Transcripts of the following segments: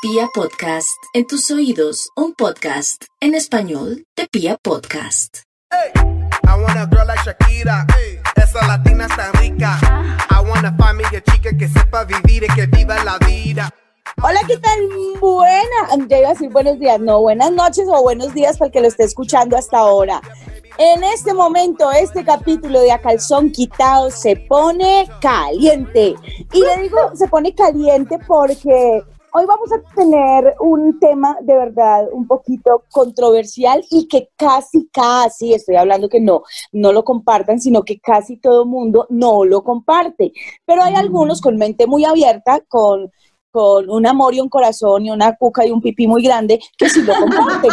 Pia Podcast, en tus oídos, un podcast en español de Pia Podcast. Hey, I want a girl like Shakira. Hey, esa latina está rica. I want a familia chica que sepa vivir y que viva la vida. Hola, ¿qué tal? Buena, ya iba a decir buenos días, no, buenas noches o buenos días para el que lo esté escuchando hasta ahora. En este momento, este capítulo de A Calzón Quitado se pone caliente. Y le digo, se pone caliente porque hoy vamos a tener un tema de verdad un poquito controversial y que casi, casi, estoy hablando que no, no lo compartan, sino que casi todo el mundo no lo comparte. Pero hay algunos con mente muy abierta, con con un amor y un corazón y una cuca y un pipí muy grande que sí lo comparten.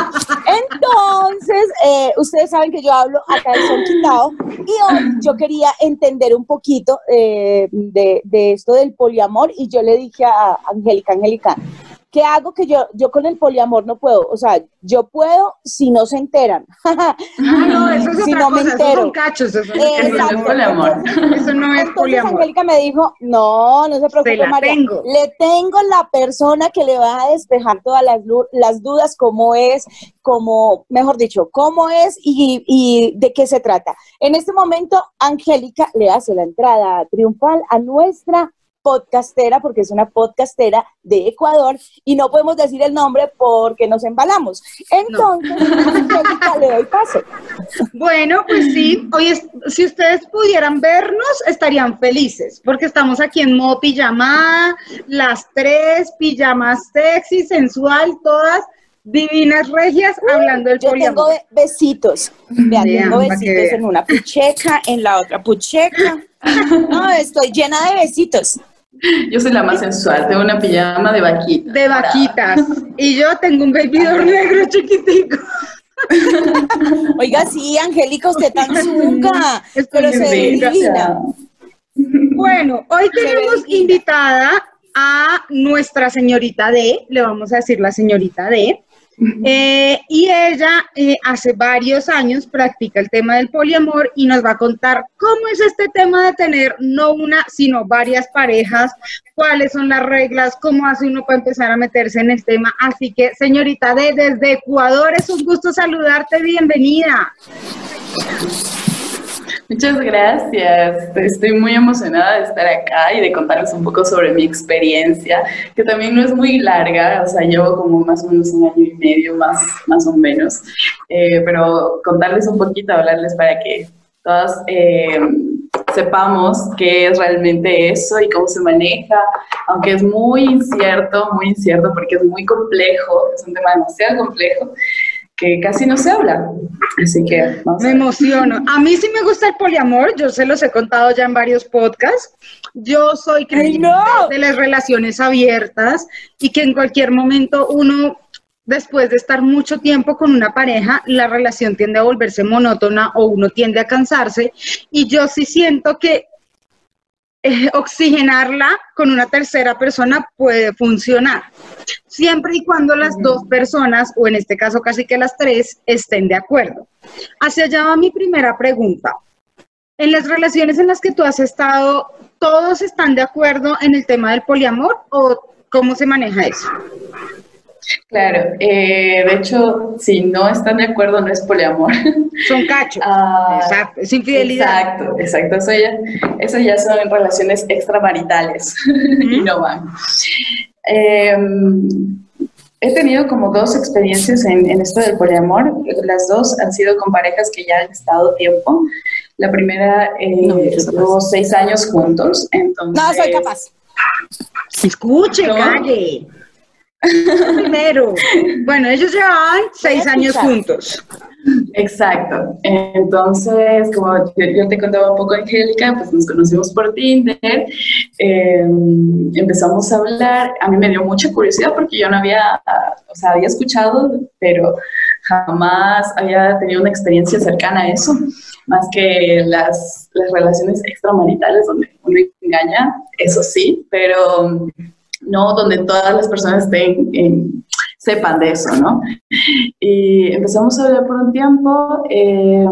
Entonces, eh, ustedes saben que yo hablo acá de son quitado y hoy yo quería entender un poquito eh, de, de, esto del poliamor y yo le dije a Angélica, Angélica, ¿qué hago que yo, yo con el poliamor no puedo? O sea, yo puedo si no se enteran. Ah, no, eso es si otra no me entero. Eso son cachos, eso, Exacto. no es poliamor. Eso no es Entonces poliamor. Angélica me dijo, no, no se preocupe, la María. tengo. Le tengo la persona que le va a despejar todas las, las dudas, cómo es, cómo, mejor dicho, cómo es y, y de qué se trata. En este momento, Angélica le hace la entrada triunfal a nuestra podcastera, porque es una podcastera de Ecuador, y no podemos decir el nombre porque nos embalamos. Entonces, Angélica, le doy paso. Bueno, pues sí, hoy es- si ustedes pudieran vernos, estarían felices, porque estamos aquí en modo pijamada, las tres, pijamas sexy, sensual, todas divinas regias, hablando del Yo tengo poliamor. besitos. Vean, Vean, tengo besitos en una pucheca, en la otra pucheca. No, estoy llena de besitos. Yo soy la más sensual, tengo una pijama de vaquita. De vaquitas. Y yo tengo un babydoll negro chiquitico. Oiga, sí, Angélica, usted tan zunca, pero se divina. Bueno, hoy tenemos invitada a nuestra señorita D, le vamos a decir la señorita D. Eh, y ella eh, hace varios años practica el tema del poliamor y nos va a contar cómo es este tema de tener no una, sino varias parejas, cuáles son las reglas, cómo hace uno para empezar a meterse en el tema. Así que, señorita D, desde Ecuador es un gusto saludarte, bienvenida. Muchas gracias. Estoy muy emocionada de estar acá y de contarles un poco sobre mi experiencia, que también no es muy larga, o sea, llevo como más o menos un año y medio, más, más o menos, Eh, pero contarles un poquito, hablarles para que todas eh, sepamos qué es realmente eso y cómo se maneja, aunque es muy incierto, muy incierto porque es muy complejo, es un tema demasiado complejo que casi no se habla. Así que vamos Me emociono. A mí sí me gusta el poliamor, yo se los he contado ya en varios podcasts. Yo soy creyente no! de las relaciones abiertas y que en cualquier momento uno, después de estar mucho tiempo con una pareja, la relación tiende a volverse monótona o uno tiende a cansarse. Y yo sí siento que eh, oxigenarla con una tercera persona puede funcionar. Siempre y cuando las dos personas, o en este caso casi que las tres, estén de acuerdo. Hacia allá va mi primera pregunta. En las relaciones en las que tú has estado, ¿todos están de acuerdo en el tema del poliamor o cómo se maneja eso? Claro, eh, de hecho, si no están de acuerdo, no es poliamor. Son cachos. Ah, Exacto, es infidelidad. Exacto, exacto. Eso ya, eso ya son relaciones extramaritales y no van. Eh, he tenido como dos experiencias en, en esto del poliamor. Las dos han sido con parejas que ya han estado tiempo. La primera, eh, No, estuvo seis años juntos. Entonces, No, soy capaz. Escuche, No. calle. Primero. Bueno, ellos llevaban seis años juntos. Exacto. Entonces, como yo, yo te contaba un poco, Angélica, pues nos conocimos por Tinder, eh, empezamos a hablar. A mí me dio mucha curiosidad porque yo no había, o sea, había escuchado, pero jamás había tenido una experiencia cercana a eso, más que las, las relaciones extramaritales donde uno engaña, eso sí, pero no donde todas las personas estén en- sepan de eso, ¿no? Y empezamos a hablar por un tiempo, eh,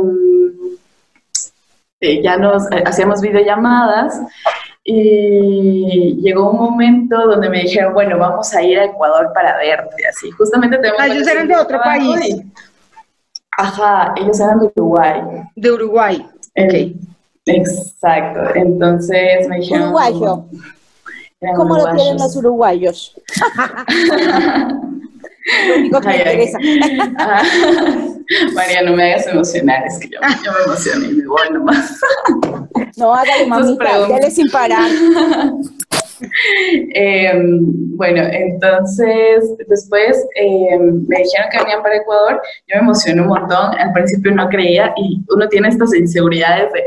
eh, ya nos eh, hacíamos videollamadas Y llegó un momento donde me dijeron, bueno, vamos a ir a Ecuador para verte, así. Justamente tenemos... Ah, ellos eran de otro país. ajá, ellos eran de Uruguay. De Uruguay. Ok. Exacto. Entonces me dijeron... Uruguayo. ¿Cómo lo tienen los uruguayos? lo único que me interesa. María, no me hagas emocionar, es que yo, yo me emocioné y me voy nomás. No, hágale, mamita, dale sin parar. Eh, bueno, entonces después eh, me dijeron que venían para Ecuador, yo me emocioné un montón, al principio no creía y uno tiene estas inseguridades de,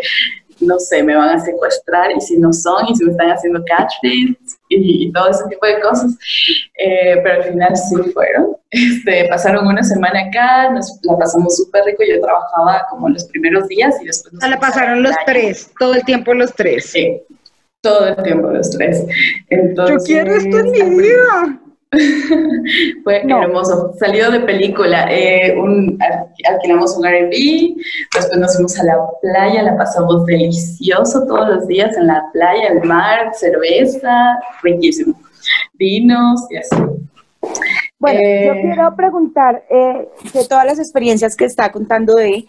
no sé, me van a secuestrar y si no son y si me están haciendo catchphrase y, todo ese tipo de cosas, eh, pero al final sí fueron. Este, pasaron una semana acá, nos la pasamos súper rico, yo trabajaba como los primeros días y después... Nos la pasaron los tres, todo el tiempo los tres. Sí, todo el tiempo los tres. Entonces, Yo quiero esto en mi vida. Fue hermoso. Salió de película. Eh, un, alquilamos un Airbnb, después nos fuimos a la playa, la pasamos delicioso todos los días en la playa, el mar, cerveza, riquísimo. Vinos y así. Bueno, yo eh, quiero preguntar eh, de todas las experiencias que está contando de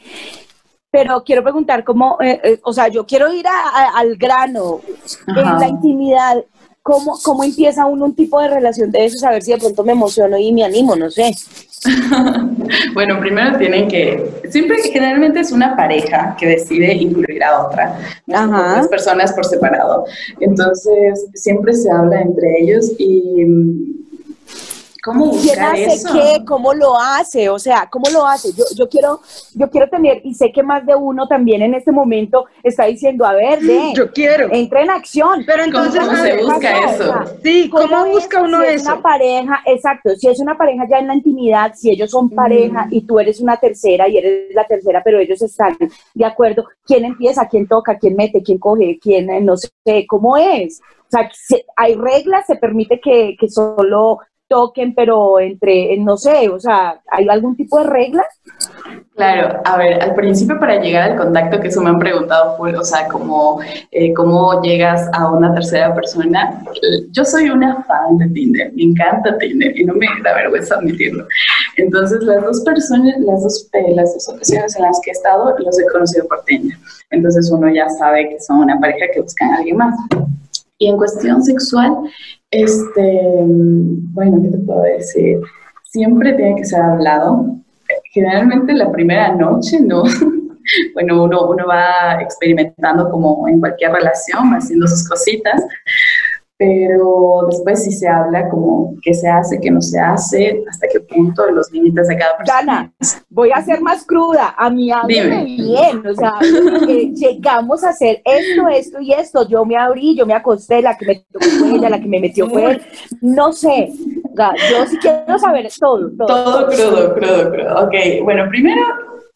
pero quiero preguntar cómo, o sea, yo quiero ir al grano, en la intimidad, ¿cómo, ¿cómo empieza uno un tipo de relación de eso? A ver si de pronto me emociono y me animo, no sé. bueno, primero tienen que, siempre generalmente es una pareja que decide incluir a otra, las personas por separado. Entonces, siempre se habla entre ellos y ¿Cómo ¿Quién hace qué? ¿Cómo lo hace? O sea, ¿cómo lo hace? Yo, yo, quiero, yo quiero tener, y sé que más de uno también en este momento está diciendo, a ver, ve, yo quiero. Entra en acción. Pero entonces, ¿cómo se busca eso? sí, ¿cómo, busca uno si eso? Es una pareja, exacto, si es una pareja ya en la intimidad, si ellos son pareja mm. y tú eres una tercera y eres la tercera, pero ellos están de acuerdo, ¿quién empieza? ¿Quién toca? ¿Quién mete? ¿Quién coge? ¿Quién eh, no sé? ¿Cómo es? O sea, hay reglas, se permite que, que solo toquen, pero entre, no sé, o sea, ¿hay algún tipo de regla? Claro, a ver, al principio para llegar al contacto, que eso me han preguntado, o sea, como, eh, cómo llegas a una tercera persona, yo soy una fan de Tinder, me encanta Tinder y no me da vergüenza admitirlo. Entonces, las dos personas, las dos, eh, las dos ocasiones en las que he estado, los he conocido por Tinder. Entonces, uno ya sabe que son una pareja que buscan a alguien más. Y en cuestión sexual, este, bueno, ¿qué te puedo decir? Siempre tiene que ser hablado. Generalmente la primera noche, ¿no? bueno, uno, uno va experimentando como en cualquier relación, haciendo sus cositas, pero después sí se habla como qué se hace, qué no se hace, hasta qué punto los límites de cada persona. voy a ser más cruda, a mí háblame bien, o sea, llegamos a hacer esto, esto y esto, yo me abrí, yo me acosté, la que me tocó fue ella, la que me metió fue él, no sé, yo sí quiero saber todo. Todo, todo crudo, crudo, crudo, ok, bueno, primero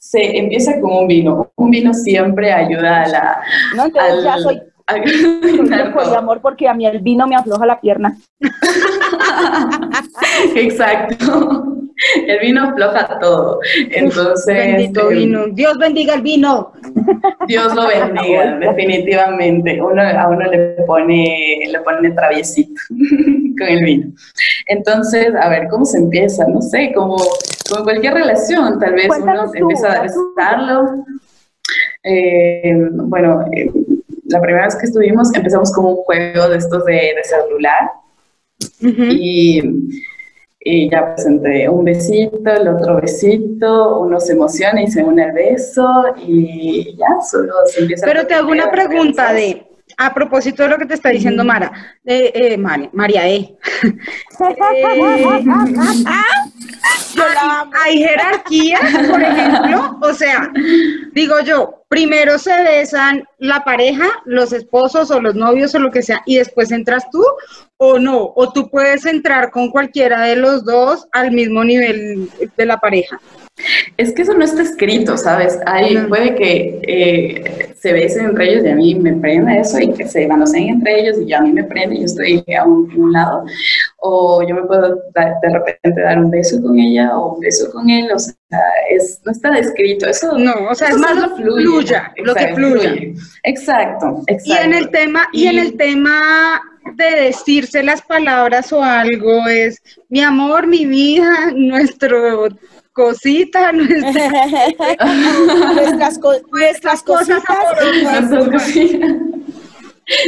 se empieza con un vino, un vino siempre ayuda a la... No, entonces ya soy de amor porque a mí el vino me afloja la pierna. Exacto. El vino afloja todo. Entonces. Bendito este, vino. Dios bendiga el vino. Dios lo bendiga, definitivamente. Uno, a uno le pone, le pone traviesito con el vino. Entonces, a ver, ¿cómo se empieza? No sé, como, como cualquier relación, tal vez uno empieza a besarlo. Eh, bueno, eh, la primera vez que estuvimos empezamos como un juego de estos de, celular. Y, y, ya pues entre un besito, el otro besito, uno se emociona y se une el beso y ya solo se empieza Pero te hago una pregunta de, a propósito de lo que te está diciendo Mara, eh, María, María E. hay, jerarquías, por ejemplo, o sea, digo yo, primero se besan la pareja, los esposos o los novios o lo que sea, y después entras tú o no, o tú puedes entrar con cualquiera de los dos al mismo nivel de la pareja. Es que eso no está escrito, ¿sabes? Hay, puede que eh, se besen entre ellos y a mí me prenda eso y que se manoseen entre ellos y ya a mí me prende y yo estoy a un, lado. O yo me puedo de repente dar un beso con ella o un beso con él, o sea, es, no está descrito. Eso no, o sea, es más lo fluye, lo que fluye. Exacto, exacto. Y en el tema, y en el tema de decirse las palabras o algo es mi amor, mi vida, nuestro cosita, nuestras, nuestras, nuestras cositas.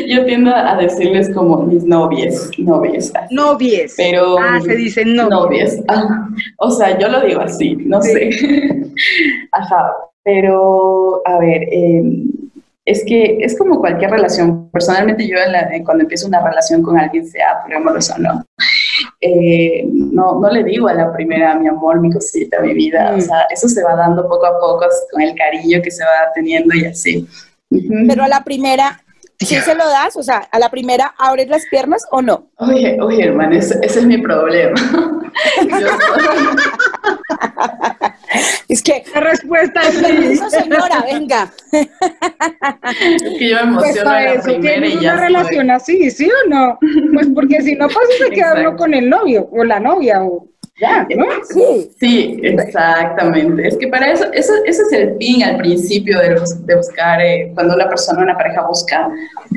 Yo tiendo a decirles como mis novias, novias. Novias. Pero, ah, se dicen novias. Ah, o sea, yo lo digo así, no sé. Ajá, pero a ver, eh, es que es como cualquier relación. Personalmente yo cuando empiezo una relación con alguien, sea poliamoroso o no, eh, no, no le digo a la primera mi amor, mi cosita, mi vida. O mm. sea, eso se va dando poco a poco con el cariño que se va teniendo y así. Pero a la primera, ¿sí se lo das? O sea, ¿a la primera abres las piernas o no? Oye, oye, hermano, ese, es mi problema. Es que la respuesta es eso, señora, venga. Es que yo me pues emociono pues la primera y ya. una relación así, ¿sí o no? Pues porque si no pasa se queda uno con el novio o la novia o ya, ¿no? Sí. Sí, exactamente. Es que para eso, eso ese es el fin al principio de, de buscar, eh, cuando una persona, una pareja busca,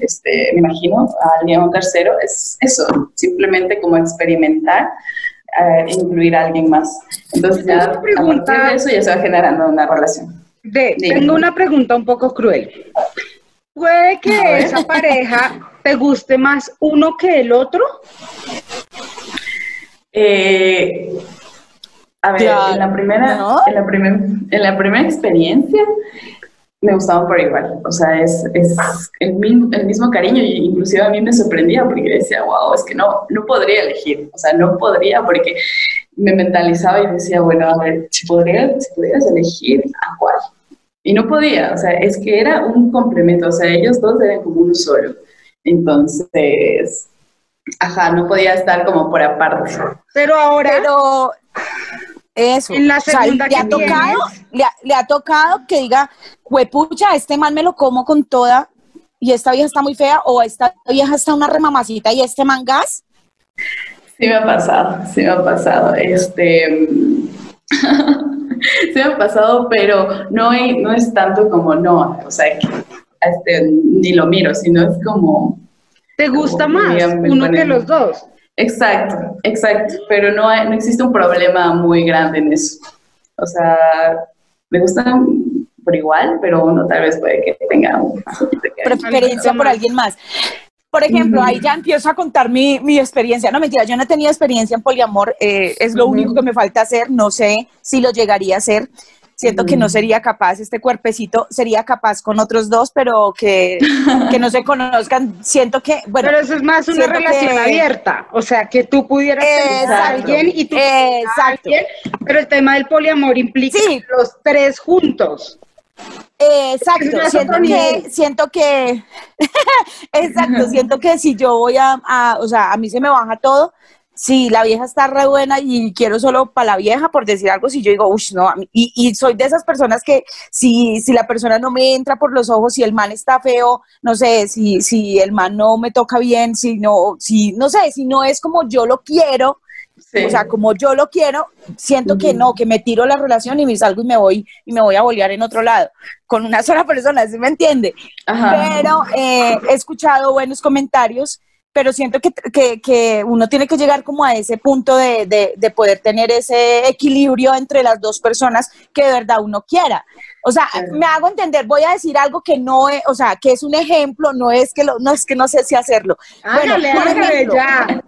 este, me imagino, a alguien un tercero, es eso, simplemente como experimentar incluir a alguien más. Entonces ya a partir de eso ya se va generando una relación. tengo una pregunta un poco cruel. ¿Puede que esa pareja te guste más uno que el otro? Eh, a ver, en, la primera, en, la primera, en la primera experiencia, me gustaban por igual. O sea, es, es el, mismo, el mismo cariño y inclusive a mí me sorprendía porque decía, wow, es que no, no podría elegir. O sea, no podría porque me mentalizaba y decía, bueno, a ver, si, podría, si pudieras elegir, ¿a cuál? Y no podía, o sea, es que era un complemento, o sea, ellos dos eran como uno solo. Entonces, ajá, no podía estar como por aparte. Pero ahora... Pero eso. En la segunda le, ha tocado, le, ha, tocado que diga, huepucha, este man me lo como con toda y esta vieja está muy fea o esta vieja está una remamacita y este man gas. Sí me ha pasado, sí me ha pasado. Este, sí me ha pasado, pero no, no es tanto como no, o sea, este, ni lo miro, sino es como... ¿Te gusta más uno que los dos? Exacto, exacto, pero no, no existe un problema muy grande en eso. O sea, me gustan por igual, pero uno tal vez puede que tenga un preferencia por alguien más. Por ejemplo, ahí ya empiezo a contar mi, mi, experiencia. No, mentira, yo no he tenido experiencia en poliamor, eh, es lo único que me falta hacer, no sé si lo llegaría a hacer. Siento que no mm. sería capaz, este cuerpecito sería capaz con otros dos, pero que, que no se conozcan. Siento que, bueno. Pero eso es más una relación abierta, o sea, que tú pudieras tener a alguien y tú a alguien, pero el tema del poliamor implica los tres juntos. exacto, siento que, siento que, exacto, siento que si yo voy a, a, o sea, a mí se me baja todo, si la vieja está re buena y quiero solo para la vieja, por decir algo, si yo digo, uff, no, y, y, soy de esas personas que si, si la persona no me entra por los ojos, si el man está feo, no sé, si, si el man no me toca bien, si no, si, no sé, si no es como yo lo quiero, o sea, como yo lo quiero, siento que no, que me tiro la relación y me salgo y me voy y me voy a bolear en otro lado, con una sola persona, ¿sí me entiende? Pero eh, he escuchado buenos comentarios pero siento que, que, que, uno tiene que llegar como a ese punto de, de, de, poder tener ese equilibrio entre las dos personas que de verdad uno quiera. O sea, me hago entender, voy a decir algo que no es, o sea, que es un ejemplo, no es que lo, no es que no sé si hacerlo. bueno, ya.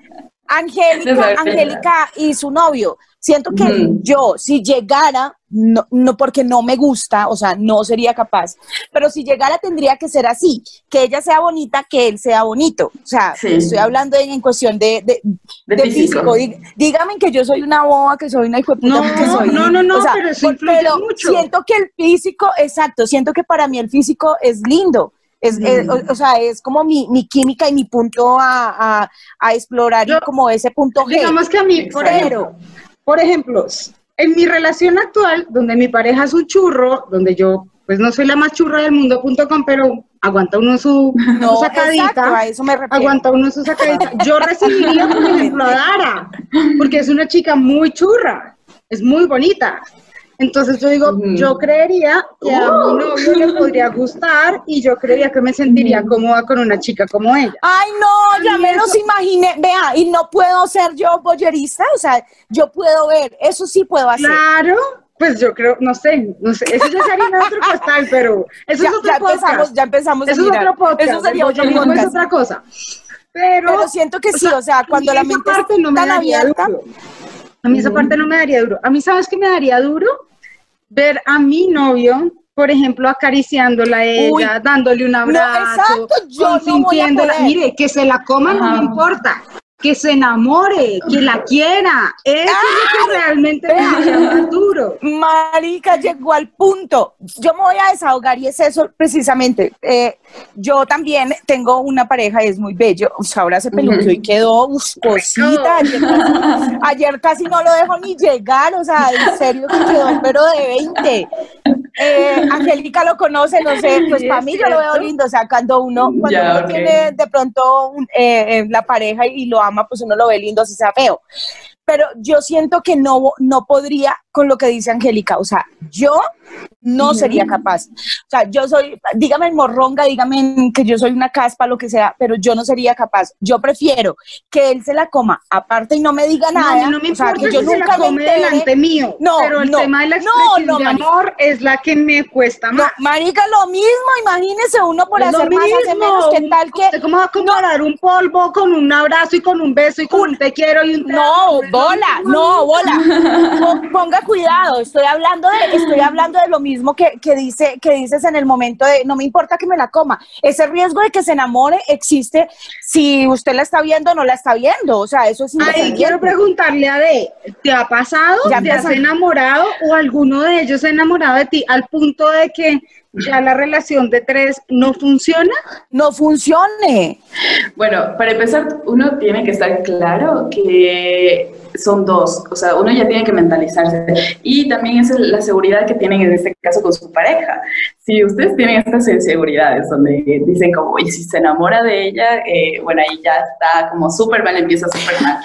Angélica, Angélica y su novio. Siento que yo, si llegara, no, no porque no me gusta, o sea, no sería capaz, pero si llegara tendría que ser así, que ella sea bonita, que él sea bonito. O sea, estoy hablando en, cuestión de, de, físico. Dígame que yo soy una boba, que soy una hijo no, que soy. No, no, no, pero, sí mucho. siento que el físico, exacto, siento que para mí el físico es lindo. Es, o, sea, es como mi, mi, química y mi punto a, a, a explorar y como ese punto G. Digamos que a mí, por ejemplo, por ejemplo, en mi relación actual, donde mi pareja es un churro, donde yo pues no soy la más churra del mundo.com, pero aguanta uno su, No, su sacadita. exacto, a eso me refiero. Aguanta uno su sacadita. Yo recibiría, por ejemplo, a Dara, porque es una chica muy churra, es muy bonita. Entonces yo digo, yo creería que a mi novio le podría gustar y yo creería que me sentiría cómoda con una chica como ella. Ay, no, ya me los imaginé. Vea, y no puedo ser yo boyerista, o sea, yo puedo ver, eso sí puedo hacer. Claro, pues yo creo, no sé, no sé, eso ya sería otro costal, pero eso ya, es otro ya podcast. empezamos, ya empezamos Eso a es mirar. otro podcast. Eso sería otro es podcast. otra cosa. Pero, Pero siento que sí, o sea, cuando la mente es parte no me tan abierta. duro. A mí esa parte no me daría duro. A mí, ¿sabes qué me daría duro? Ver a mi novio, por ejemplo, acariciándola a ella, Uy. dándole un abrazo, exacto, yo no voy a consintiéndola. poder. Mire, que se la coma no me importa. Que se enamore, que la quiera. Eso es lo que realmente me daría más duro. Marica, llegó al punto. Yo me voy a desahogar y es eso precisamente. Eh, yo también tengo una pareja y es muy bello. O sea, ahora se peluqueó y quedó uf, cosita. Ayer casi, ayer casi no lo dejo ni llegar. O sea, en serio que quedó, pero de 20. Eh, Angélica lo conoce, no sé, pues para mí yo lo veo lindo. O sea, cuando uno, cuando Ya, uno tiene de pronto un- eh, eh, la pareja y lo pues uno lo ve lindo, así sea feo pero yo siento que no, no podría con lo que dice Angélica, o sea, yo no sería capaz. O sea, yo soy, dígame en morronga, dígame en que yo soy una caspa, lo que sea, pero yo no sería capaz. Yo prefiero que él se la coma aparte y no me diga No, nada. mí no me o sea, importa que yo si se la nunca me come delante mío, No, pero el no, tema de la no, expresión no, de amor es la que me cuesta No, más. marica, lo mismo, imagínese uno por Es hacer más hace mismo. menos, que tal que... ¿Usted ¿Cómo va a comparar un polvo con un abrazo y con un beso y con un te quiero y un No? Bola, no, bola. Po- Ponga cuidado, estoy hablando de, estoy hablando de lo mismo que, que dice, que dices en el momento de no me importa que me la coma. Ese riesgo de que se enamore existe si usted la está viendo o no la está viendo. O sea, eso es Ahí quiero preguntarle a D, ¿te ha pasado? Ya ¿Te has enamorado o alguno de ellos se ha enamorado de ti al punto de que ya la relación de tres no funciona? No funcione. Bueno, para empezar, uno tiene que estar claro que son dos, o sea, uno ya tiene que mentalizarse y también es la seguridad que tienen en este caso con su pareja. Si ustedes tienen estas inseguridades donde dicen como, y si se enamora de ella, eh, bueno, ahí ya está como súper mal, empieza súper mal.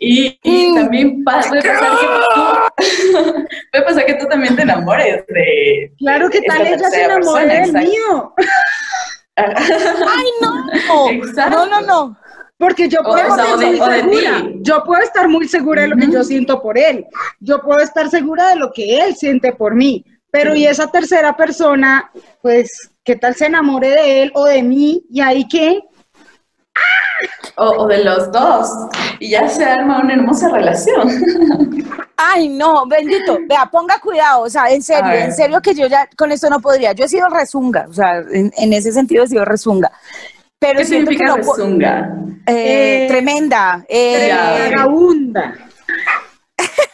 Y, y Mm. también pa- puede pasar que tú, puede pasar que tú también te enamores de Claro que tal ella se persona, del mío. Ay, no. Exacto. No, no, no. Porque yo puedo o de- muy segura. Yo puedo estar muy segura de lo que yo siento por él. Yo puedo estar segura de lo que él siente por mí. Pero y esa tercera persona, pues, ¿qué tal se enamore de él o de mí? ¿Y ahí qué? O, o de los dos. Y ya se arma una hermosa relación. Ay, no, bendito. Vea, ponga cuidado, o sea, en serio, en serio que yo ya con esto no podría. Yo he sido rezunga, o sea, en, en ese sentido he sido rezunga. Pero ¿Qué siento que significa no rezunga? eh, Eh, tremenda. eh. Vagabunda.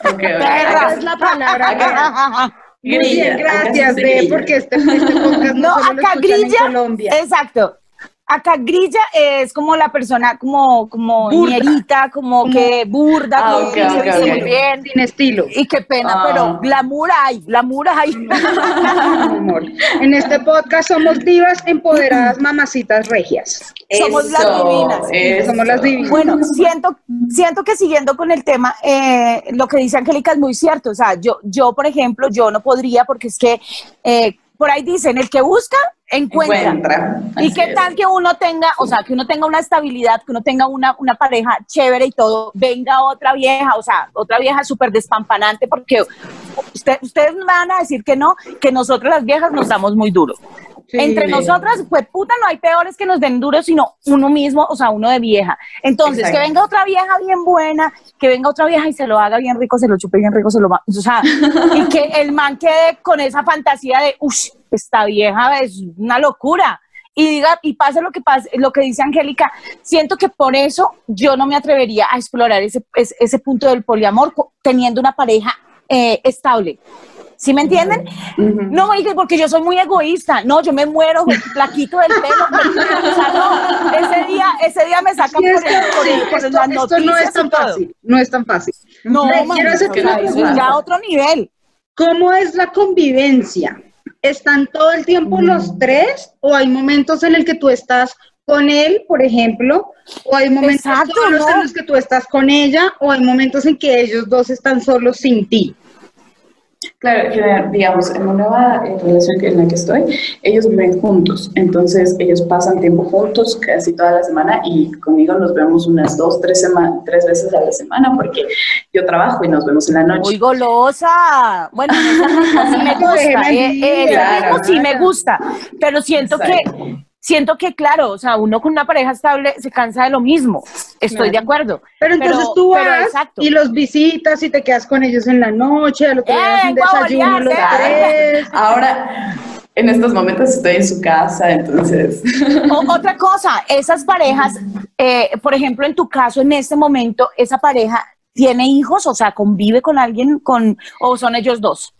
Ok, Perra. Es la palabra. acá- Muy grilla, bien, gracias, B, grilla. porque este, este podcast no, No, lo acá escuchan en grilla, Colombia. exacto. Acá grilla es como la persona como, como ñerita, como, Como- que burda, Ah, que ok, se ok, viste ok. muy bien. Sin estilo. Y qué pena, Ah. pero glamour hay, glamour hay. En este podcast somos divas empoderadas, mamacitas regias. Somos las divinas. eso. Somos las divinas. Bueno, siento, siento que siguiendo con el tema, eh, lo que dice Angélica es muy cierto. O sea, yo, yo, por ejemplo, yo no podría porque es que eh, por ahí dicen, el que busca, encuentra. Encuentra. ¿Y qué es. tal que uno tenga, o sea, que uno tenga una estabilidad, que uno tenga una, una pareja chévere y todo, venga otra vieja, o sea, otra vieja súper despampanante, porque usted- ustedes me van a decir que no, que nosotros las viejas nos damos muy duro. Sí. Entre nosotras, pues puta, no hay peores que nos den duro, sino uno mismo, o sea, uno de vieja. Entonces, que venga otra vieja bien buena, que venga otra vieja y se lo haga bien rico, se lo chupe bien rico, se lo va, o sea, y que el man quede con esa fantasía de, uff, esta vieja es una locura. Y diga, y pase lo que pase, lo que dice Angélica, siento que por eso yo no me atrevería a explorar ese, ese, ese punto del poliamor teniendo una pareja eh, estable. ¿Sí me entienden? No, Marica, porque yo soy muy egoísta. No, yo me muero, plaquito del pelo. o sea, no, ese día, ese día me sacan Sí, por, que- el- por, el- sí, por esto, las esto no es tan fácil, no es tan fácil. No, mami, quiero hacerte o sea, una eso es ya otro nivel. ¿Cómo es la convivencia? ¿Están todo el tiempo Mm. los tres o hay momentos en el que tú estás con él, por ejemplo, o hay momentos Exacto, solos no. en los que tú estás con ella o hay momentos en que ellos dos están solos sin ti? Claro, digamos, en la nueva eh, relación en la que estoy, ellos viven juntos, entonces ellos pasan tiempo juntos casi toda la semana y conmigo nos vemos unas dos, tres, tres veces a la semana porque yo trabajo y nos vemos en la noche. Muy golosa. Bueno, esa sí me gusta. Eh, eh, claro. sí me gusta. Pero siento Exacto. que, siento que, claro, o sea, uno con una pareja estable se cansa de lo mismo. Estoy Claro. de acuerdo. Pero entonces Pero- tú pero vas exacto. y los visitas y te quedas con ellos en la noche, al otro día ¡Eh, vengo a desayuno los bolearte! tres. Ahora, en estos momentos estoy en su casa, entonces... O- otra cosa, esas parejas, eh, por ejemplo, en tu caso, en este momento, esa pareja tiene hijos, o sea, convive con alguien, con, o son ellos dos.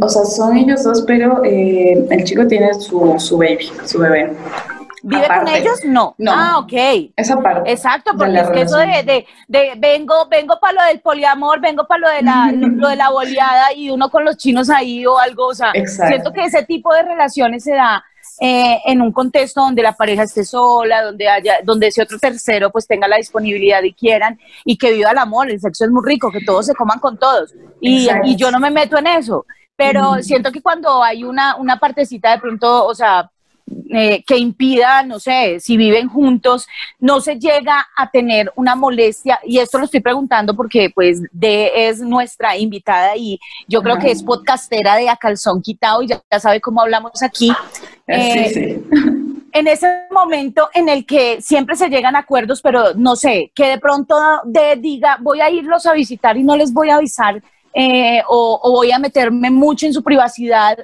O sea, son ellos dos, pero eh, el chico tiene su, su baby, su bebé. ¿Vive Aparte. con ellos? No. No. Ah, ok. Esa parte. Exacto, porque es que eso de, de, de vengo, vengo para lo del poliamor, vengo para lo de la, lo, lo de la boleada y uno con los chinos ahí o algo, o sea, Exacto. siento que ese tipo de relaciones se da eh, en un contexto donde la pareja esté sola, donde haya, donde ese otro tercero pues tenga la disponibilidad y quieran y que viva el amor, el sexo es muy rico, que todos se coman con todos. Y, yo no me meto en eso, pero siento que cuando hay una, una partecita de pronto, o sea, eh, que impida, no sé, si viven juntos, no se llega a tener una molestia, y esto lo estoy preguntando porque pues de es nuestra invitada y yo creo que es podcastera de A Calzón Quitado y ya, ya sabe cómo hablamos aquí. Eh, sí, sí. En ese momento en el que siempre se llegan a acuerdos, pero no sé, que de pronto de, diga, voy a irlos a visitar y no les voy a avisar, eh, o, o voy a meterme mucho en su privacidad,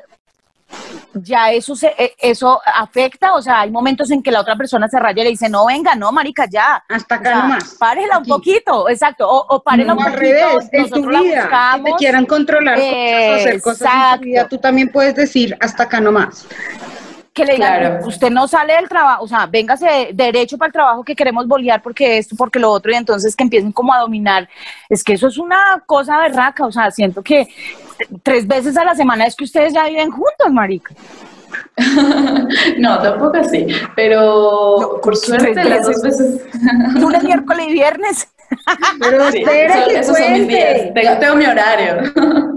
ya eso se, eh, eso afecta, o sea, hay momentos en que la otra persona se raya y le dice, no, venga, no, marica, ya. Hasta O acá sea, nomás. Párela un poquito, exacto, o, o párela No, un poquito, revés, tu la vida, que te quieran controlar cosas o hacer cosas en tu vida, tú también puedes decir hasta acá nomás. Que le digan, Claro. usted no sale del trabajo, o sea, véngase derecho para el trabajo que queremos bolear porque esto, porque lo otro, y entonces que empiecen como a dominar. Es que eso es una cosa berraca, o sea, siento que tres veces a la semana es que ustedes ya viven juntos, marica. No, tampoco así. Pero por suerte las dos veces. Lunes, miércoles y viernes. Pero Sí, espera que esos son mis días. Tengo, tengo mi horario.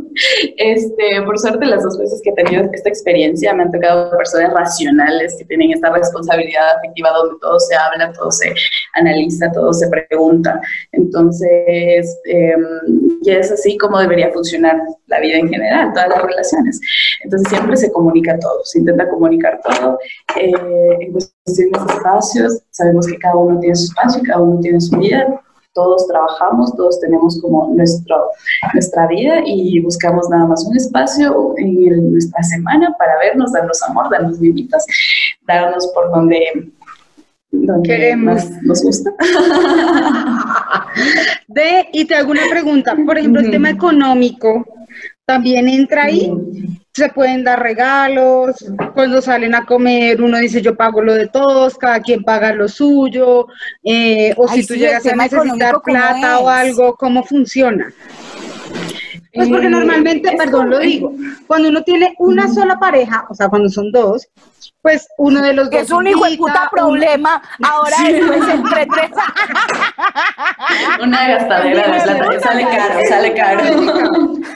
Este, por suerte, las dos veces que he tenido esta experiencia me han tocado personas racionales que tienen esta responsabilidad afectiva donde todo se habla, todo se analiza, todo se pregunta. Entonces, eh, y es así como debería funcionar la vida en general, todas las relaciones. Entonces, siempre se comunica todo, se intenta comunicar todo. Eh, en cuestiones de espacios, sabemos que cada uno tiene su espacio, cada uno tiene su vida todos trabajamos, todos tenemos como nuestro, nuestra vida y buscamos nada más un espacio en el- nuestra semana para vernos, darnos amor, darnos vivitas, darnos por donde, donde Queremos. más nos gusta. De, y te hago una pregunta, por ejemplo, el tema económico también entra ahí. Se pueden dar regalos, cuando salen a comer uno dice yo pago lo de todos, cada quien paga lo suyo, eh, o Ay, si tú sí, llegas a necesitar económico, ¿cómo plata o algo, ¿cómo funciona? Pues porque normalmente, perdón, lo digo, cuando uno tiene una sola pareja, o sea, cuando son dos, pues uno de los dos Es un hijo de puta uno- problema. Ahora después entre tres. Una gastadera de plata, sale caro, sale caro.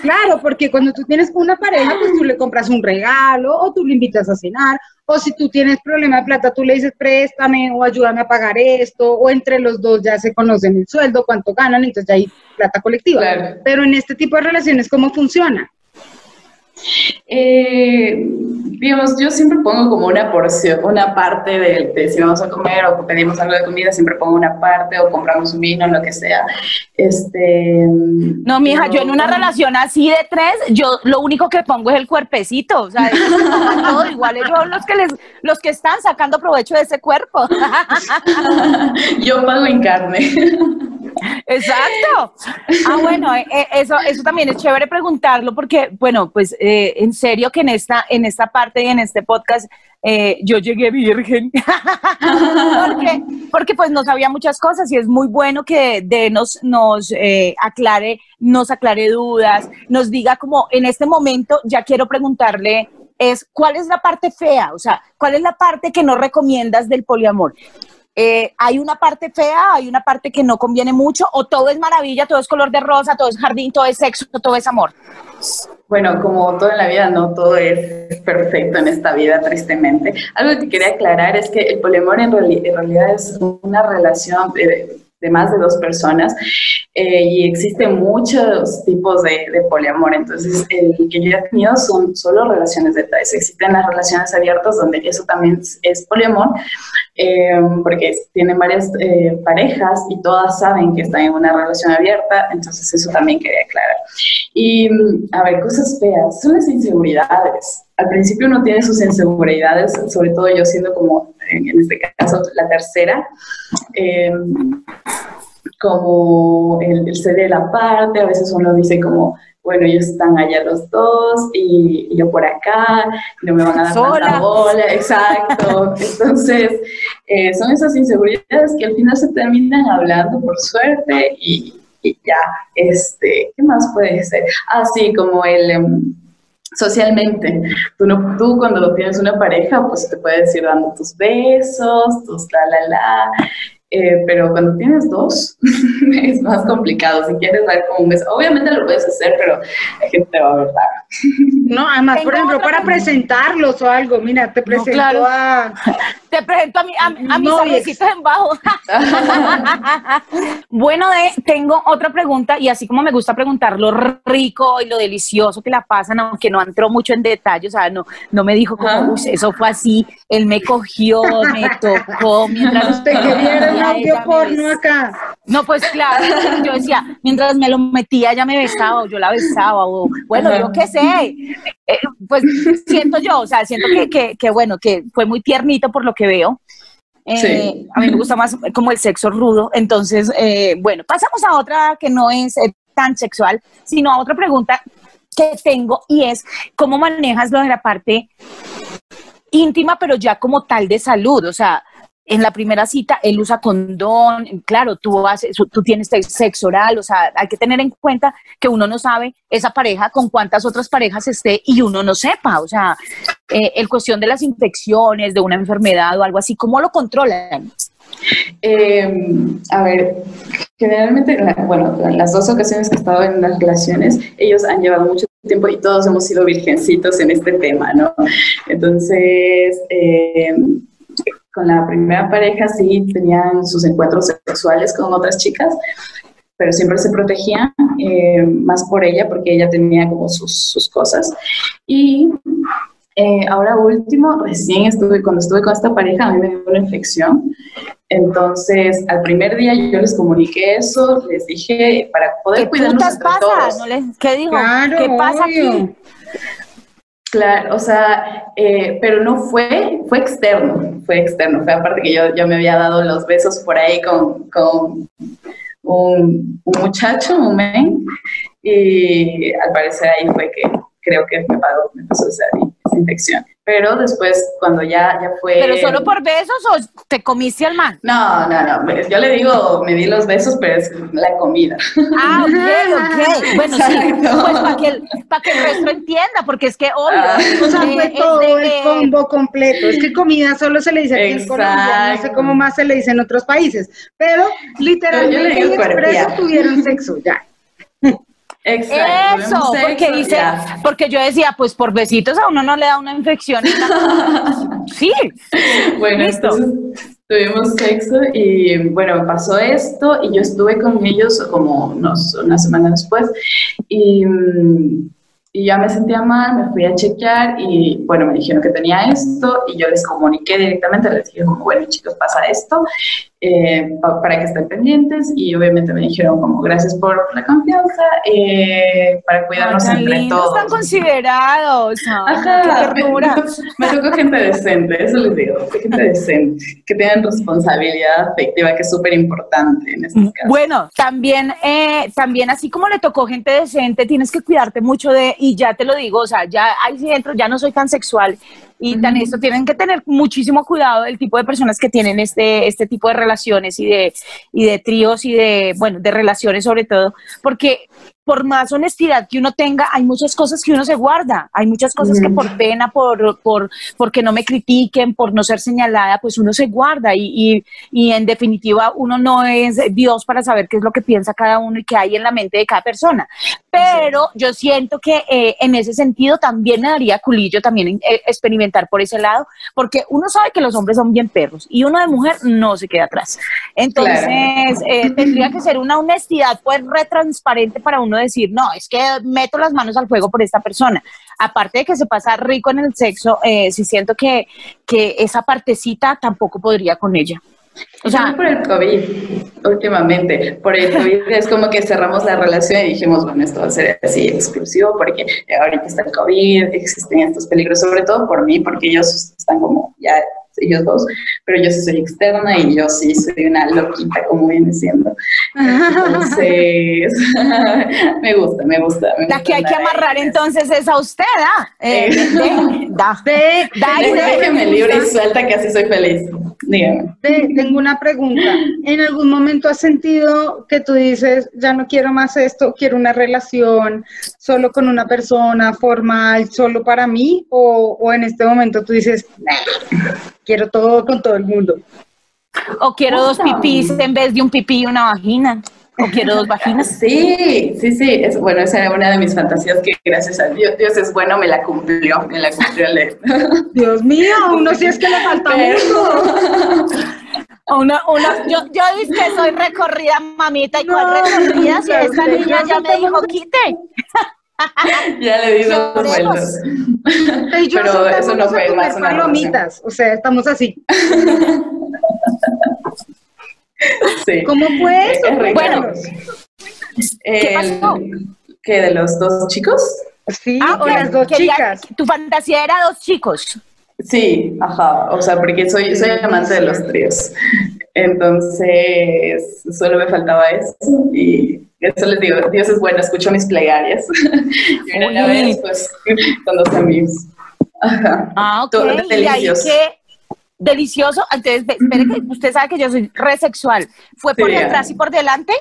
Claro, porque cuando tú tienes una pareja, pues tú le compras un regalo o tú le invitas a cenar, o si tú tienes problema de plata, tú le dices préstame o ayúdame a pagar esto, o entre los dos ya se conocen el sueldo, cuánto ganan, entonces ya hay plata colectiva. Claro. Pero en este tipo de relaciones, ¿cómo funciona? Eh, digamos, yo siempre pongo como una porción, una parte de, de si vamos a comer o pedimos algo de comida, siempre pongo una parte o compramos un vino, lo que sea. Este, No, mija, yo en una relación así de tres, yo lo único que pongo es el cuerpecito, o sea, todo, igual ellos los que les, los que están sacando provecho de ese cuerpo. Yo pago en carne. Exacto. Ah, bueno, eh, eh, eso, eso también es chévere preguntarlo porque, bueno, pues eh, en serio que en esta, en esta parte y en este podcast yo llegué virgen. porque, porque pues no sabía muchas cosas y es muy bueno que de nos, nos aclare, nos aclare dudas, nos diga como en este momento ya quiero preguntarle es cuál es la parte fea, o sea, cuál es la parte que no recomiendas del poliamor. Eh, hay una parte fea, hay una parte que no conviene mucho, o todo es maravilla, todo es color de rosa, todo es jardín, todo es sexo, todo es amor. Bueno, como todo en la vida, no todo es perfecto en esta vida, tristemente. Algo que quería aclarar es que el poliamor en, realidad es una relación de, de más de dos personas eh, y existen muchos tipos de, poliamor. Entonces, el que yo he tenido son solo relaciones de tres. Existen las relaciones abiertas donde eso también es poliamor, eh, porque tienen varias eh, parejas y todas saben que están en una relación abierta, entonces eso también quería aclarar. Y, a ver, cosas feas, son las inseguridades. Al principio uno tiene sus inseguridades, sobre todo yo siendo como, en este caso, la tercera como el, el ceder la parte, a veces uno dice como, bueno, ellos están allá los dos y, yo por acá, no me van a dar tanta bola, exacto. Entonces, eh, son esas inseguridades que al final se terminan hablando por suerte y, ya, este, ¿qué más puede ser? Así ah, como el... Em, socialmente. Tú, no, tú cuando tienes una pareja, pues te puedes ir dando tus besos, tus la la la, eh, pero cuando tienes dos es más complicado. Si quieres dar como un beso, obviamente lo puedes hacer, pero la gente te va a ver No, además, por ejemplo, para presentarlos o algo, mira, te presento a... Te presento a, mi, a, a mis amiguitos en bajo. bueno, de, tengo otra pregunta y así como me gusta preguntar lo rico y lo delicioso que la pasan, aunque no entró mucho en detalle, o sea, no, no me dijo como, eso fue así, él me cogió, me tocó, mientras... Usted porno acá. No, pues claro, yo decía, mientras me lo metía, ella me besaba o yo la besaba, o bueno, yo qué sé, eh, pues siento yo, o sea, siento que, que, bueno, que fue muy tiernito por lo que veo. Eh, a mí me gusta más como el sexo rudo, entonces, eh, bueno, pasamos a otra que no es tan sexual, sino a otra pregunta que tengo y es, ¿cómo manejas lo de la parte íntima, pero ya como tal de salud? O sea, en la primera cita él usa condón, claro, tú, haces, tú tienes sexo oral, o sea, hay que tener en cuenta que uno no sabe esa pareja con cuántas otras parejas esté y uno no sepa, o sea, eh, el cuestión de las infecciones, de una enfermedad o algo así, ¿cómo lo controlan? Em, a ver, generalmente, bueno, en las dos ocasiones que he estado en las relaciones, ellos han llevado mucho tiempo y todos hemos sido virgencitos en este tema, ¿no? Entonces, eh, con la primera pareja sí tenían sus encuentros sexuales con otras chicas, pero siempre se protegían eh, más por ella porque ella tenía como sus, cosas. Y eh, ahora último, recién estuve, cuando estuve con esta pareja, a mí me dio una infección. Entonces, al primer día yo les comuniqué eso, les dije, para poder cuidarnos entre pasa? todos. ¿Qué digo? ¿Qué pasa aquí? Claro, o sea, eh, pero no fue, fue externo, fue externo, fue aparte que yo, yo me había dado los besos por ahí con, con un, muchacho, un men, y al parecer ahí fue que creo que me pagó, me pasó esa, esa infección. Pero después, cuando ya, ya fue... ¿Pero solo por besos o te comiste al man? No, no, no. Yo le digo, me di los besos, pero es la comida. Ah, ok, ok. Bueno, sí, pues para que, el, que el resto entienda, porque es que obvio. Ah. o sea, fue todo el combo completo. Es que comida solo se le dice aquí en Colombia, no sé cómo más se le dice en otros países. Pero literalmente en expreso tuvieron sexo, ya. Exacto. Eso, porque dice, porque yo decía, pues por besitos a uno no le da una infección. sí. Bueno, Listo. entonces tuvimos sexo y bueno, pasó esto y yo estuve con ellos como unos, una semana después y, y, ya me sentía mal, me fui a chequear y bueno, me dijeron que tenía esto y yo les comuniqué directamente, les dije como, bueno chicos, pasa esto eh, pa- para que estén pendientes y obviamente me dijeron como gracias por la confianza, eh, para cuidarnos Tan entre lindos, todos. tan considerados. ay, Ajá, qué me, me tocó gente decente, eso les digo, gente decente, que tienen responsabilidad afectiva, que es súper importante en estos casos. Bueno, también, eh, también así como le tocó gente decente, tienes que cuidarte mucho de, y ya te lo digo, o sea, ya ahí sí entro, ya no soy tan sexual y tan esto, tienen que tener muchísimo cuidado del tipo de personas que tienen este, este tipo de relaciones y de, y de tríos y de, bueno, de relaciones sobre todo, porque por más honestidad que uno tenga, hay muchas cosas que uno se guarda, hay muchas cosas que por pena, por, por, porque no me critiquen, por no ser señalada, pues uno se guarda y, y, y en definitiva uno no es Dios para saber qué es lo que piensa cada uno y qué hay en la mente de cada persona. Pero yo siento que eh, en ese sentido también me daría culillo también eh, experimentar por ese lado, porque uno sabe que los hombres son bien perros y uno de mujer no se queda atrás. Entonces, eh, tendría que ser una honestidad pues retransparente para uno decir, no, es que meto las manos al fuego por esta persona. Aparte de que se pasa rico en el sexo, eh, siento que, que esa partecita tampoco podría con ella. O sea, por el COVID, últimamente, por el COVID es como que cerramos la relación y dijimos, bueno, esto va a ser así exclusivo porque ahorita está el COVID, existen estos peligros, sobre todo por mí, porque ellos están como ya ellos dos, pero yo sí soy externa y yo sí soy una loquita, como viene siendo. Entonces, me gusta, me gusta. Me la gusta que hay que amarrar entonces es a usted, ¿ah? Eh, Eh. de, da, Ve, da y de. Déjeme libre y suelta que así soy feliz. Dígame. tengo una pregunta. ¿En algún momento has sentido que tú dices, ya no quiero más esto, quiero una relación solo con una persona formal, solo para mí? ¿O, o en este momento tú dices, "Nah, quiero todo con todo el mundo? O quiero dos pipís en vez de un pipí y una vagina. O quiero dos vaginas. Sí, sí, sí. Es, bueno, esa era una de mis fantasías que gracias a Dios, Dios es bueno, me la cumplió, me la cumplió. Dios mío, uno sí es que le falta mucho. Una, una, yo, yo dije que soy recorrida, mamita, y cuál No, recorrida si esta niña ya me dijo, quite. ya le di dos vueltas. Pero eso no fue más una palomitas, o sea, estamos así. Sí. ¿Cómo fue eso? Es rico. Bueno. El- pasó? ¿Qué, de los dos chicos? Sí, Ah, o las dos chicas. Tu fantasía era dos chicos. Sí, ajá, o sea, porque soy, soy amante de los tríos. Entonces, solo me faltaba eso y eso les digo, Dios es bueno, escucho mis plegarias. y una vez, pues, con dos amigos. Ajá. Ah, ok. Todo Y ahí delicioso. que delicioso. Entonces, espere que usted sabe que yo soy resexual. ¿Fue por Sí. detrás y por delante?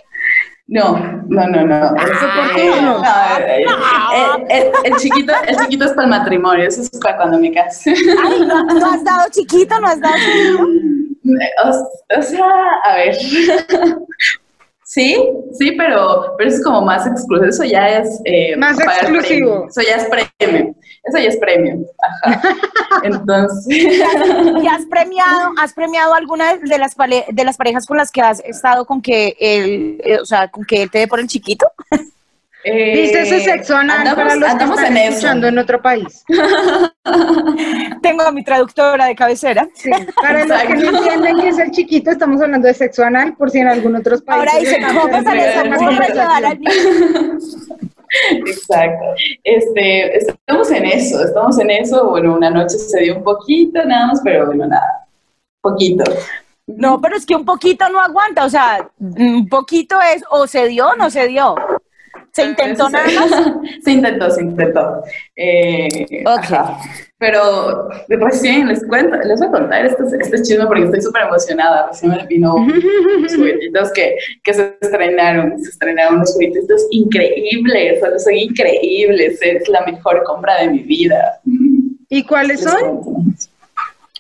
No, no, no, no. Eso Ah, porque- no. eh, No. El, el- el chiquito, el chiquito es para el matrimonio, eso es para cuando me case. Ay, ¿no, no has dado chiquito? ¿No has dado chiquito? O, o sea, a ver. Sí, sí, pero, pero es como más exclusivo. Eso ya es. eh, Más exclusivo. premio. Eso ya es premio. Eso ya es premio. Ajá. Entonces. ¿Y has premiado, has premiado alguna de las, pale- de las parejas con las que has estado con que él, eh, o sea, con que él te dé por el chiquito? eh, ¿Viste ese sexo anal andamos, para los que están en eso. escuchando en otro país? Tengo a mi traductora de cabecera. Sí. Para los que no Exacto. entienden qué es el chiquito, estamos hablando de sexo anal, por si en algún otro país. Ahora dice, ¿cómo se les ocurre llevar al niño? Exacto. Este, estamos en eso, estamos en eso. Bueno, una noche se dio un poquito, nada más, pero bueno, nada. Poquito. No, pero es que un poquito no aguanta, o sea, un poquito es o se dio o no se dio. ¿Se intentó nada más? Se intentó, se intentó. Eh. Pero recién les cuento, les voy a contar este, este chisme porque estoy súper emocionada. Recién me vino unos juguetitos que, que se estrenaron, se estrenaron unos juguetitos increíbles, solo son increíbles, es la mejor compra de mi vida. ¿Y cuáles Les son? cuento.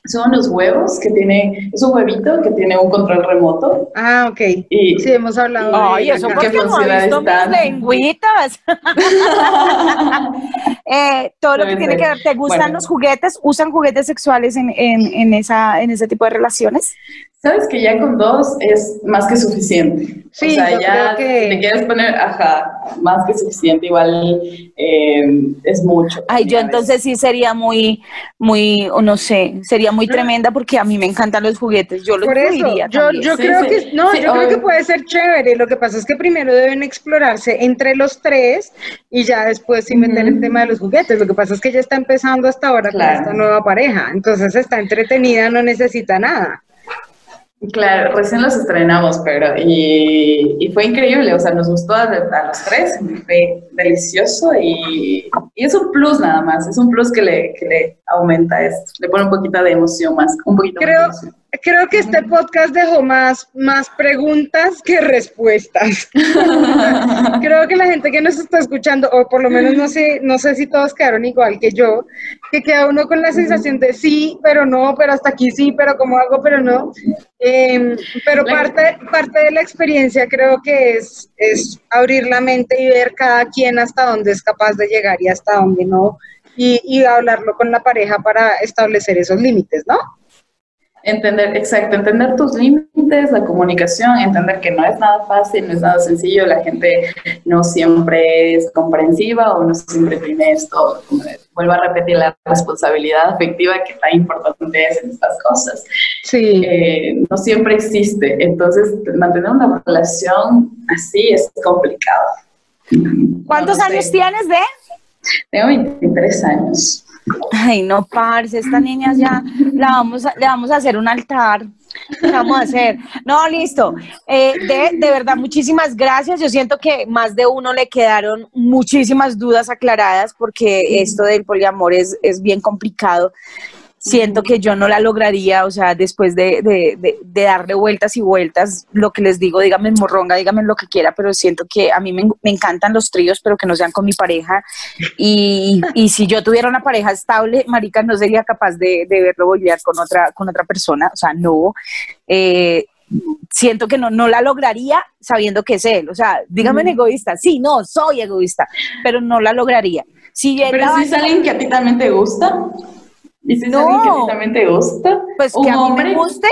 Son los huevos que tiene, es un huevito que tiene un control remoto Ah, ok. y Sí, hemos hablado de Ay, eso acá. porque ¿Qué no ha funcionalidades visto mis están? lengüitas. Eh, todo lo que tiene que ver, ¿te gustan los juguetes? ¿Usan juguetes sexuales en, en, en, esa, en ese tipo de relaciones? Sabes que ya con dos es más que suficiente. Sí, o sea, yo ya creo que- te quieres poner, ajá, más que suficiente, igual eh, es mucho. Ay, yo entonces sí sería muy, muy, o no sé, sería muy tremenda porque a mí me encantan los juguetes. Yo los Por eso, yo, también. yo Sí, creo sí. que no, Sí, yo creo que puede ser chévere. Lo que pasa es que primero deben explorarse entre los tres y ya después sí meter el tema de los juguetes. Lo que pasa es que ella está empezando hasta ahora Claro. con esta nueva pareja, entonces está entretenida, no necesita nada. Claro, recién los estrenamos, pero y, y fue increíble, o sea, nos gustó a, a los tres, fue delicioso y, y es un plus nada más, es un plus que le, que le aumenta esto, le pone un poquito de emoción más, un poquito más Creo, emoción. creo que este podcast dejó más, más preguntas que respuestas. creo que la gente que nos está escuchando, o por lo menos no sé, no sé si todos quedaron igual que yo, que queda uno con la sensación de sí, pero no, pero hasta aquí sí, pero cómo hago, pero no. Eh, pero parte, parte de la experiencia creo que es, es abrir la mente y ver cada quien hasta dónde es capaz de llegar y hasta dónde no, y, y hablarlo con la pareja para establecer esos límites, ¿no? Entender, exacto, entender tus límites, la comunicación, entender que no es nada fácil, no es nada sencillo, la gente no siempre es comprensiva o no siempre tiene esto, vuelvo a repetir, la responsabilidad afectiva que tan importante es en estas cosas. Sí. Eh, no siempre existe, entonces mantener una relación así es complicado. ¿Cuántos No lo sé. años tienes de? Tengo 23 años. Ay, no, parce, esta niña ya la vamos a, le vamos a hacer un altar. ¿Qué vamos a hacer? No, listo. Eh, de, de verdad, muchísimas gracias. Yo siento que más de uno le quedaron muchísimas dudas aclaradas porque esto del poliamor es, es bien complicado. Siento que yo no la lograría, o sea, después de, de, de, de darle vueltas y vueltas, lo que les digo, díganme morronga, díganme lo que quiera, pero siento que a mí me, me encantan los tríos, pero que no sean con mi pareja. Y, y si yo tuviera una pareja estable, marica, no sería capaz de, de verlo volver con otra, con otra persona, o sea, no. Eh, siento que no, no la lograría sabiendo que es él, o sea, dígame egoísta, sí, no, soy egoísta, pero no la lograría. Si Pero si es alguien que a ti también te gusta, y si es No. alguien que a ti también te gusta, Pues un que a mí hombre, me guste,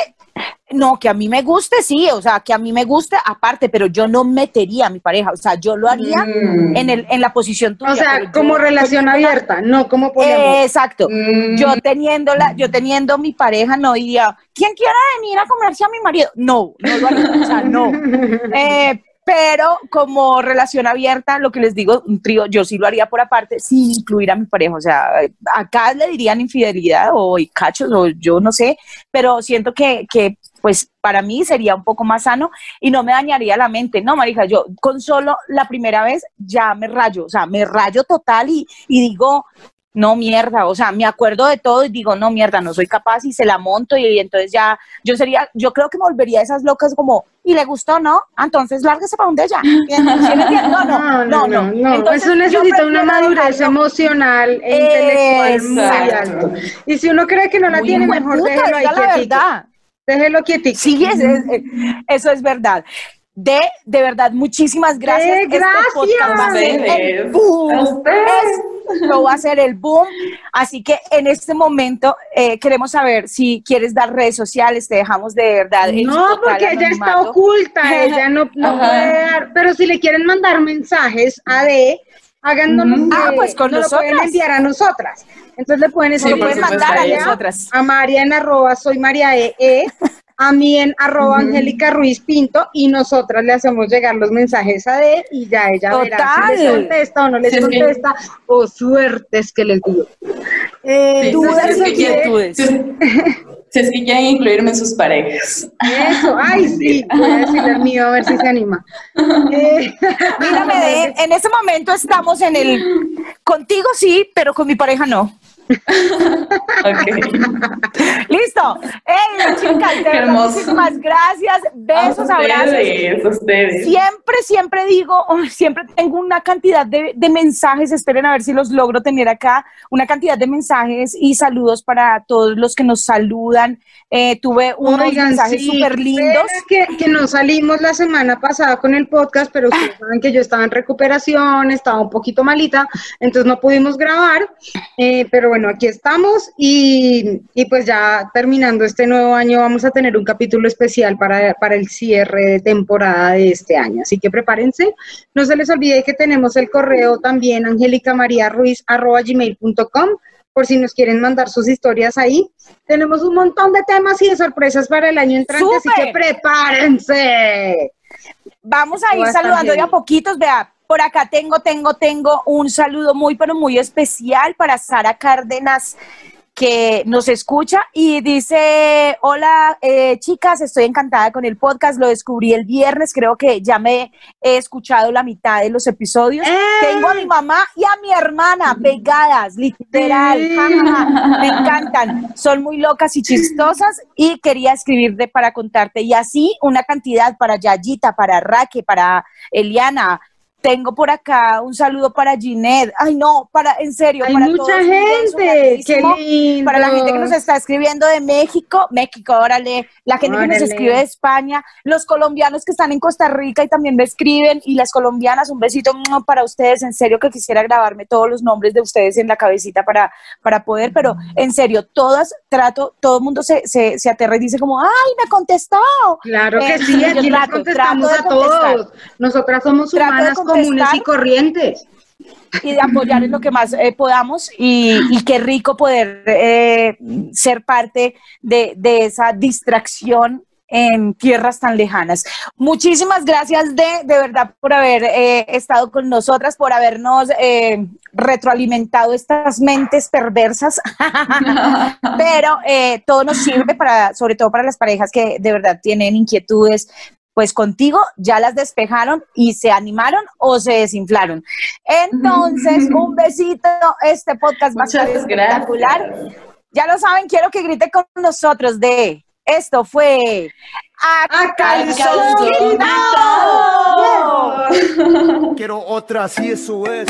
no, que a mí me guste, sí, o sea, que a mí me guste aparte, pero yo no metería a mi pareja, o sea, yo lo haría Mm. en, el, en la posición tuya. O sea, yo como relación abierta, no como poliamor. Exacto. Mm. Yo teniendo la, yo teniendo mi pareja no diría, ¿quién quiera venir a comerse a mi marido? No, no lo haría, o sea, no. Eh, pero como relación abierta, lo que les digo, un trío, yo sí lo haría por aparte, sin incluir a mi pareja. O sea, acá le dirían infidelidad o cachos o yo no sé, pero siento que, que pues para mí sería un poco más sano y no me dañaría la mente. No, marija, yo con solo la primera vez ya me rayo, o sea, me rayo total y, y digo, no mierda, o sea, me acuerdo de todo y digo, no mierda, no soy capaz y se la monto y, entonces ya, yo sería, yo creo que me volvería a esas locas como, y le gustó, ¿no? Ah, Entonces lárguese para donde ella. No, no, no, no. Entonces, Eso necesita una madurez dejarlo- emocional e intelectual muy alto. Y si uno cree que no la Muy tiene, mejor puta, déjelo ahí quietico. verdad. Déjelo quietico. Sí, es- es- es- eso es verdad. De, de verdad, muchísimas gracias. ¡Eh, Este podcast va a ser el ustedes. boom. Esto va a ser el boom. Así que en este momento eh, queremos saber si quieres dar redes sociales, te dejamos de verdad. No, porque ella está oculta, ella no, no puede dar. Pero si le quieren mandar mensajes a D, háganos. Ah, pues con nos lo pueden nosotras. enviar a nosotras. Entonces le pueden Sí, pueden mandar a nosotras. a María en arroba soy María E, E, a mí en arroba. Angélica Ruiz Pinto y nosotras le hacemos llegar los mensajes a D y ya ella verá si les contesta o no les contesta o suertes que les digo. Eh, Sí, dudas si es que. Si, es que quieren incluirme en sus parejas. Eso, ay sí, voy a decirle al mío a ver si se anima. Eh, Mírame, de- en este momento estamos en el contigo sí, pero con mi pareja no. Listo. Hey, chicas, muchísimas gracias. Besos, abrazos. Ustedes. Siempre, siempre digo, siempre tengo una cantidad de, mensajes. Esperen a ver si los logro tener acá. Una cantidad de mensajes y saludos para todos los que nos saludan. Eh, tuve unos mensajes súper lindos. Que, que no salimos la semana pasada con el podcast, pero ustedes saben que yo estaba en recuperación, estaba un poquito malita, entonces no pudimos grabar. Eh, pero bueno, aquí estamos y, pues ya terminando este nuevo año vamos a tener un capítulo especial para, para el cierre de temporada de este año. Así que prepárense. No se les olvide que tenemos el correo también gmail.com por si nos quieren mandar sus historias ahí. Tenemos un montón de temas y de sorpresas para el año entrante, así que prepárense. Vamos a ir saludando ya a poquitos, vea, por acá tengo, tengo, tengo un saludo muy, pero muy especial para Sara Cárdenas que nos escucha y dice, hola eh, chicas, estoy encantada con el podcast, lo descubrí el viernes, creo que ya me he escuchado la mitad de los episodios. ¡Eh! Tengo a mi mamá y a mi hermana pegadas, literal, me encantan, son muy locas y chistosas y quería escribirte para contarte y así una cantidad para Yayita, para Raque, para Eliana, tengo por acá un saludo para Ginette. Ay, no, para, en serio, Hay para mucha gente. Qué lindo. Para la gente que nos está escribiendo de México, México, órale, la gente que nos escribe de España, los colombianos que están en Costa Rica y también me escriben, y las colombianas, un besito para ustedes. En serio que quisiera grabarme todos los nombres de ustedes en la cabecita para, para poder, pero en serio, todas trato, todo el mundo se, se, se aterra y dice como, ay, me contestó. Claro que eh, sí, aquí trato, contestamos a todos. Nosotras somos humanas comunes y corrientes. Y de apoyar en lo que más eh, podamos y, qué rico poder eh, ser parte de, esa distracción en tierras tan lejanas. Muchísimas gracias de, de verdad por haber eh, estado con nosotras, por habernos retroalimentado estas mentes perversas, pero todo nos sirve para, sobre todo para las parejas que de verdad tienen inquietudes, pues contigo ya las despejaron y se animaron o se desinflaron. Entonces, un besito, este podcast va a ser espectacular. Ya lo saben, quiero que grite con nosotros de esto fue Acá Quiero otra, si eso es.